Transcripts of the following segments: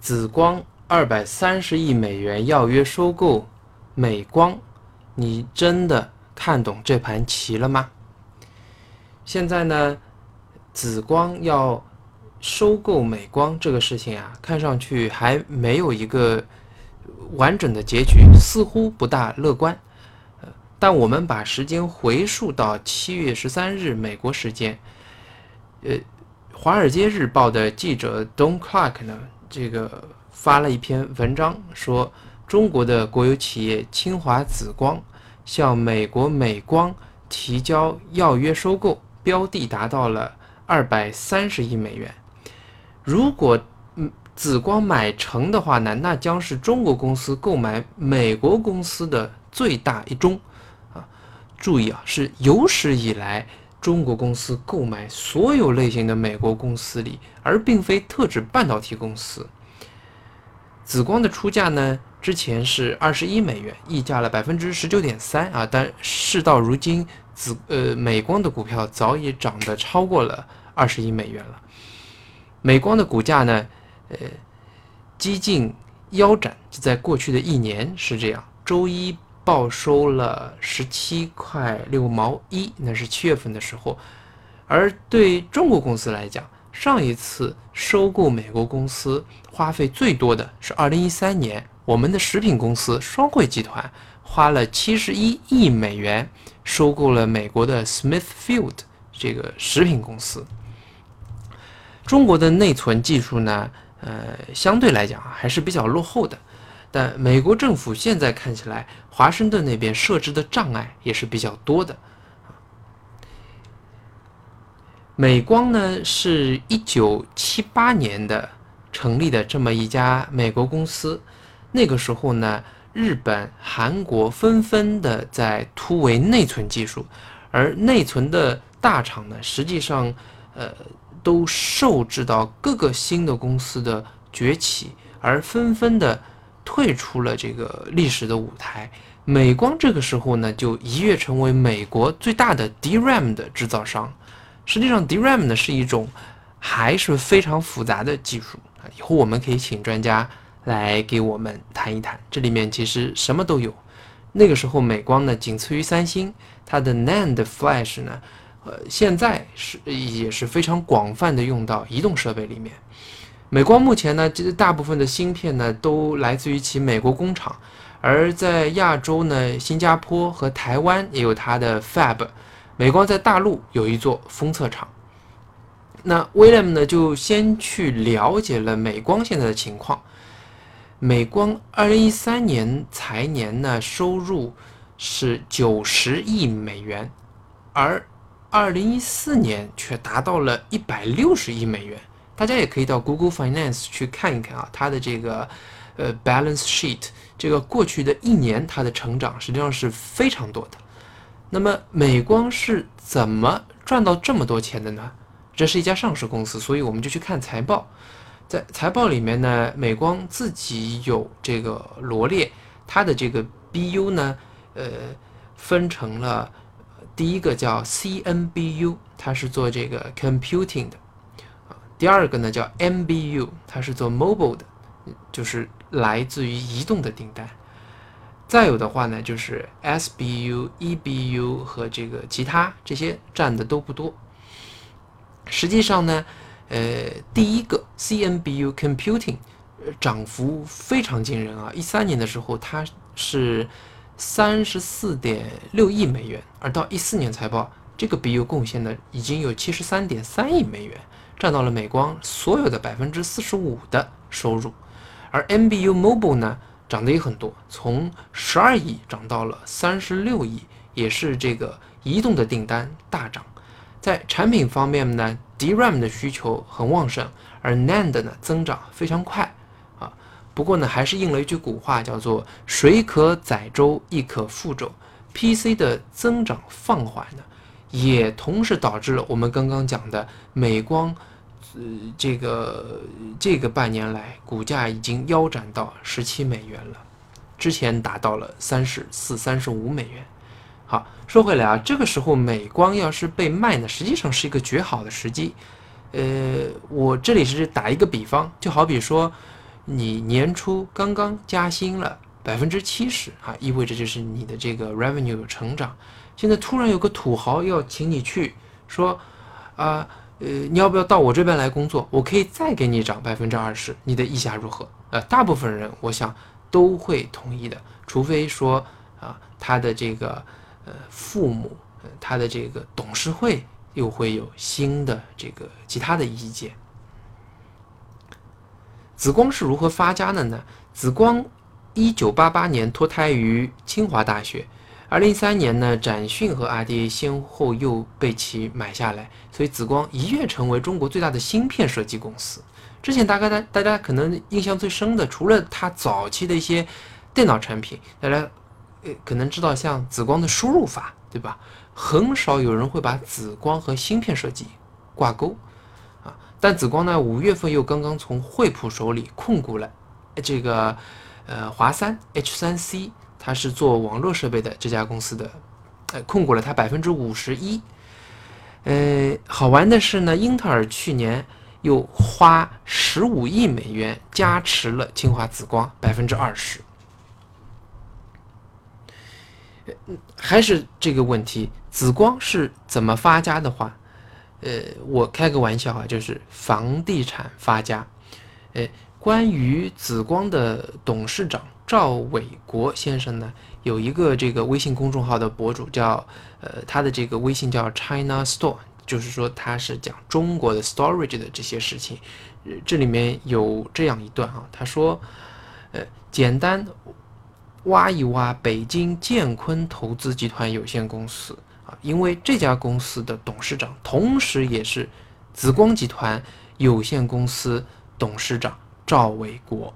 紫光二百三十亿美元要约收购美光，你真的看懂这盘棋了吗？现在呢，紫光要收购美光这个事情啊，看上去还没有一个完整的结局，似乎不大乐观。但我们把时间回溯到七月十三日美国时间，呃，《华尔街日报》的记者 Don Clark 呢，这个发了一篇文章，说中国的国有企业清华紫光向美国美光提交要约收购，标的达到了二百三十亿美元。如果嗯紫光买成的话呢，那将是中国公司购买美国公司的最大一宗啊！注意啊，是有史以来中国公司购买所有类型的美国公司里，而并非特指半导体公司。紫光的出价呢，之前是二十一美元，溢价了百分之十九点三啊，但事到如今，紫呃美光的股票早已涨得超过了二十一美元了。美光的股价呢，呃，几近腰斩，就在过去的一年是这样。周一报收了十七块六毛一，那是七月份的时候。而对中国公司来讲，上一次收购美国公司花费最多的是二零一三年，我们的食品公司双汇集团花了七十一亿美元收购了美国的 Smithfield 这个食品公司。中国的内存技术呢，呃，相对来讲还是比较落后的。但美国政府现在看起来，华盛顿那边设置的障碍也是比较多的。美光呢，是一九七八年的成立的这么一家美国公司。那个时候呢，日本、韩国纷纷的在突围内存技术，而内存的大厂呢，实际上，呃。都受制到各个新的公司的崛起，而纷纷的退出了这个历史的舞台。美光这个时候呢，就一跃成为美国最大的 DRAM 的制造商。实际上，DRAM 呢是一种还是非常复杂的技术啊。以后我们可以请专家来给我们谈一谈，这里面其实什么都有。那个时候，美光呢仅次于三星，它的 NAND Flash 呢。呃，现在是也是非常广泛的用到移动设备里面。美光目前呢，其实大部分的芯片呢都来自于其美国工厂，而在亚洲呢，新加坡和台湾也有它的 Fab。美光在大陆有一座封测厂。那 William 呢就先去了解了美光现在的情况。美光二零一三年财年呢收入是九十亿美元，而二零一四年却达到了一百六十亿美元，大家也可以到 Google Finance 去看一看啊，它的这个呃 balance sheet，这个过去的一年它的成长实际上是非常多的。那么美光是怎么赚到这么多钱的呢？这是一家上市公司，所以我们就去看财报。在财报里面呢，美光自己有这个罗列它的这个 BU 呢，呃，分成了。第一个叫 CNBU，它是做这个 computing 的。第二个呢叫 MBU，它是做 mobile 的，就是来自于移动的订单。再有的话呢，就是 SBU、EBU 和这个其他这些占的都不多。实际上呢，呃，第一个 CNBU computing 涨幅非常惊人啊！一三年的时候，它是。三十四点六亿美元，而到一四年财报，这个 BU 贡献的已经有七十三点三亿美元，占到了美光所有的百分之四十五的收入。而 MBU Mobile 呢，涨得也很多，从十二亿涨到了三十六亿，也是这个移动的订单大涨。在产品方面呢，DRAM 的需求很旺盛，而 NAND 呢增长非常快啊。不过呢，还是应了一句古话，叫做“水可载舟，亦可覆舟”。PC 的增长放缓呢，也同时导致了我们刚刚讲的美光，呃，这个这个半年来股价已经腰斩到十七美元了，之前达到了三十四、三十五美元。好，说回来啊，这个时候美光要是被卖呢，实际上是一个绝好的时机。呃，我这里是打一个比方，就好比说。你年初刚刚加薪了百分之七十啊，意味着就是你的这个 revenue 有成长。现在突然有个土豪要请你去说，啊，呃你要不要到我这边来工作？我可以再给你涨百分之二十，你的意下如何？呃，大部分人我想都会同意的，除非说啊，他的这个呃父母，他的这个董事会又会有新的这个其他的意见。紫光是如何发家的呢？紫光一九八八年脱胎于清华大学，二零一三年呢，展讯和 RDA 先后又被其买下来，所以紫光一跃成为中国最大的芯片设计公司。之前大概大大家可能印象最深的，除了它早期的一些电脑产品，大家呃可能知道像紫光的输入法，对吧？很少有人会把紫光和芯片设计挂钩啊。但紫光呢，五月份又刚刚从惠普手里控股了这个呃华三 H 三 C，他是做网络设备的这家公司的，呃控股了他百分之五十一。呃，好玩的是呢，英特尔去年又花十五亿美元加持了清华紫光百分之二十。还是这个问题，紫光是怎么发家的话？呃，我开个玩笑啊，就是房地产发家。呃，关于紫光的董事长赵伟国先生呢，有一个这个微信公众号的博主叫呃，他的这个微信叫 China Store，就是说他是讲中国的 storage 的这些事情。呃这里面有这样一段啊，他说，呃，简单挖一挖北京建坤投资集团有限公司啊。因为这家公司的董事长，同时也是紫光集团有限公司董事长赵伟国。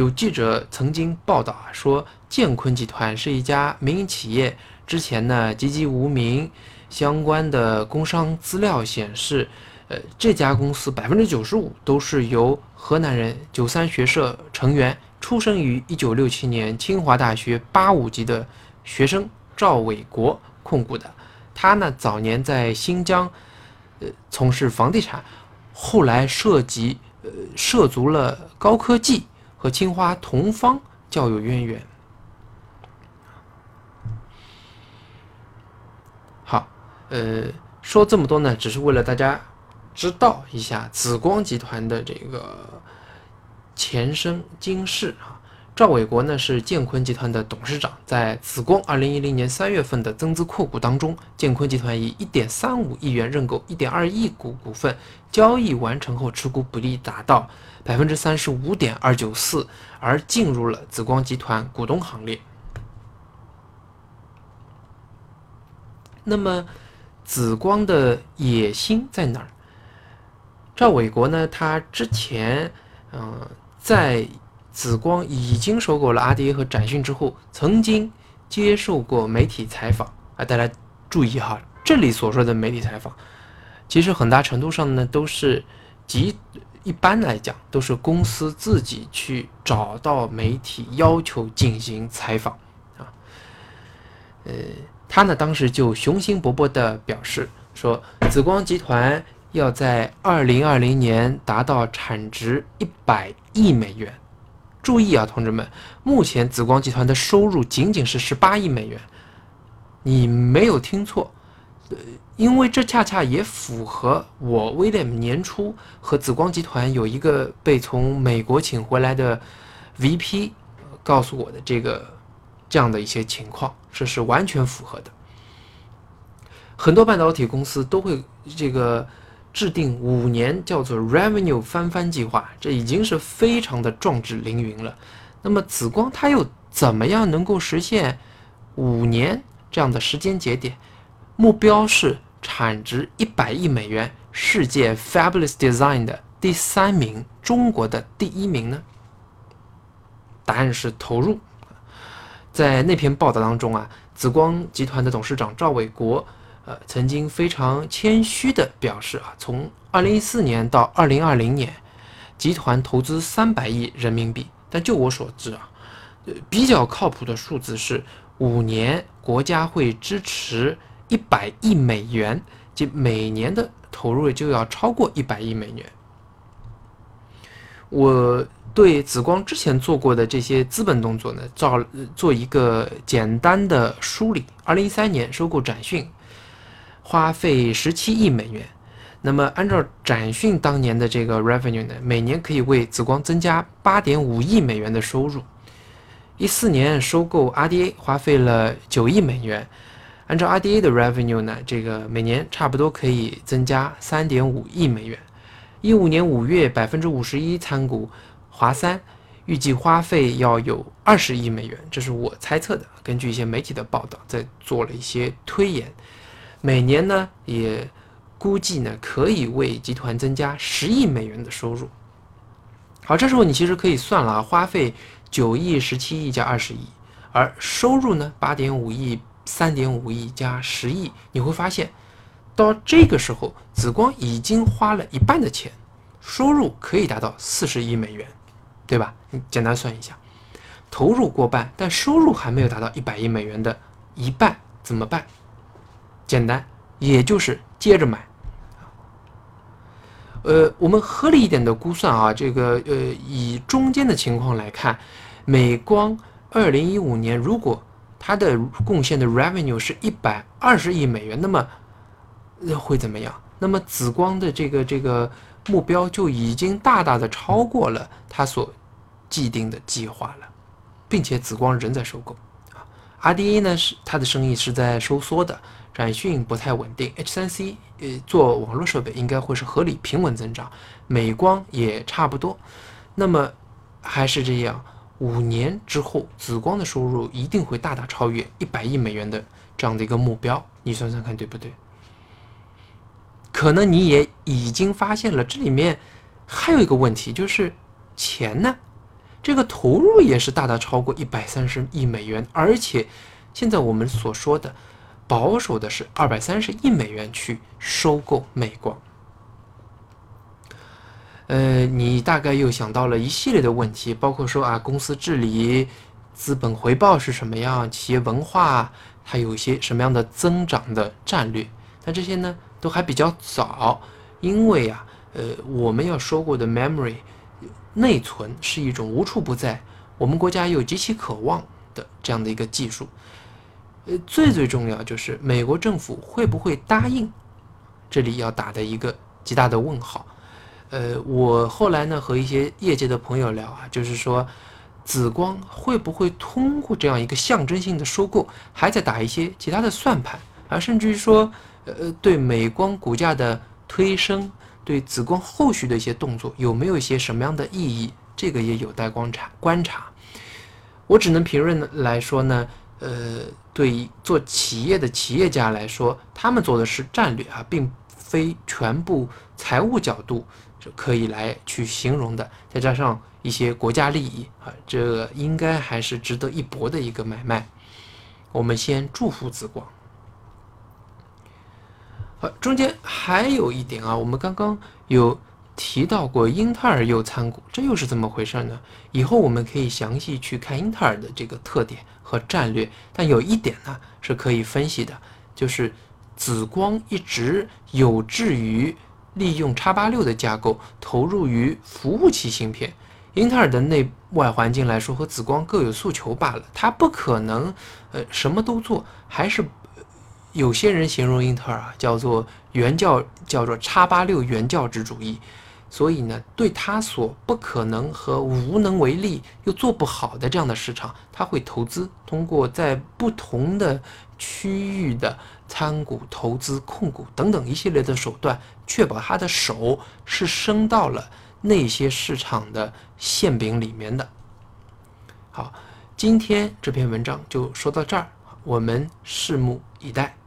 有记者曾经报道啊，说建坤集团是一家民营企业，之前呢籍籍无名，相关的工商资料显示，呃，这家公司百分之九十五都是由河南人九三学社成员，出生于一九六七年清华大学八五级的学生赵伟国。控股的，他呢早年在新疆，呃，从事房地产，后来涉及呃涉足了高科技，和青花同方较有渊源。好，呃，说这么多呢，只是为了大家知道一下紫光集团的这个前生今世啊。赵伟国呢是建坤集团的董事长，在紫光二零一零年三月份的增资扩股当中，建坤集团以一点三五亿元认购一点二亿股股份，交易完成后持股比例达到百分之三十五点二九四，而进入了紫光集团股东行列。那么，紫光的野心在哪儿？赵伟国呢？他之前，嗯，在。紫光已经收购了 RDA 和展讯之后，曾经接受过媒体采访啊，大家注意哈，这里所说的媒体采访，其实很大程度上呢都是集一般来讲都是公司自己去找到媒体要求进行采访啊，呃，他呢当时就雄心勃勃地表示说，紫光集团要在二零二零年达到产值一百亿美元。注意啊，同志们，目前紫光集团的收入仅仅是十八亿美元，你没有听错，呃，因为这恰恰也符合我威廉年初和紫光集团有一个被从美国请回来的 VP 告诉我的这个这样的一些情况，这是完全符合的。很多半导体公司都会这个。制定五年叫做 Revenue 翻番计划，这已经是非常的壮志凌云了。那么紫光它又怎么样能够实现五年这样的时间节点？目标是产值一百亿美元，世界 Fabulous Design 的第三名，中国的第一名呢？答案是投入。在那篇报道当中啊，紫光集团的董事长赵伟国。呃，曾经非常谦虚地表示啊，从二零一四年到二零二零年，集团投资三百亿人民币。但就我所知啊，呃，比较靠谱的数字是五年国家会支持一百亿美元，即每年的投入就要超过一百亿美元。我对紫光之前做过的这些资本动作呢，造做一个简单的梳理。二零一三年收购展讯，花费十七亿美元。那么按照展讯当年的这个 revenue 呢，每年可以为紫光增加八点五亿美元的收入。一四年收购 RDA 花费了九亿美元，按照 RDA 的 revenue 呢，这个每年差不多可以增加三点五亿美元。一五年五月百分之五十一参股。华三预计花费要有二十亿美元，这是我猜测的。根据一些媒体的报道，在做了一些推演。每年呢，也估计呢可以为集团增加十亿美元的收入。好，这时候你其实可以算了，花费九亿、十七亿加二十亿，而收入呢八点五亿、三点五亿加十亿，你会发现，到这个时候，紫光已经花了一半的钱，收入可以达到四十亿美元。对吧？你简单算一下，投入过半，但收入还没有达到一百亿美元的一半，怎么办？简单，也就是接着买。呃，我们合理一点的估算啊，这个呃，以中间的情况来看，美光二零一五年如果它的贡献的 revenue 是一百二十亿美元，那么会怎么样？那么紫光的这个这个目标就已经大大的超过了它所。既定的计划了，并且紫光仍在收购啊。RDA 呢是它的生意是在收缩的，展讯不太稳定。H3C 呃做网络设备应该会是合理平稳增长，美光也差不多。那么还是这样，五年之后紫光的收入一定会大大超越一百亿美元的这样的一个目标，你算算看对不对？可能你也已经发现了，这里面还有一个问题，就是钱呢？这个投入也是大大超过一百三十亿美元，而且现在我们所说的保守的是二百三十亿美元去收购美光。呃，你大概又想到了一系列的问题，包括说啊，公司治理、资本回报是什么样，企业文化它有一些什么样的增长的战略。但这些呢，都还比较早，因为啊，呃，我们要说过的 memory。内存是一种无处不在，我们国家又极其渴望的这样的一个技术。呃，最最重要就是美国政府会不会答应？这里要打的一个极大的问号。呃，我后来呢和一些业界的朋友聊啊，就是说，紫光会不会通过这样一个象征性的收购，还在打一些其他的算盘，而甚至于说，呃，对美光股价的推升。对紫光后续的一些动作有没有一些什么样的意义？这个也有待观察。观察，我只能评论来说呢，呃，对做企业的企业家来说，他们做的是战略啊，并非全部财务角度就可以来去形容的。再加上一些国家利益啊，这应该还是值得一搏的一个买卖。我们先祝福紫光。好，中间还有一点啊，我们刚刚有提到过英特尔又参股，这又是怎么回事呢？以后我们可以详细去看英特尔的这个特点和战略。但有一点呢是可以分析的，就是紫光一直有志于利用叉八六的架构投入于服务器芯片。英特尔的内外环境来说和紫光各有诉求罢了，它不可能呃什么都做，还是。有些人形容英特尔啊，叫做原教，叫做叉八六原教旨主义，所以呢，对他所不可能和无能为力又做不好的这样的市场，他会投资，通过在不同的区域的参股、投资、控股等等一系列的手段，确保他的手是伸到了那些市场的馅饼里面的。好，今天这篇文章就说到这儿，我们拭目以待。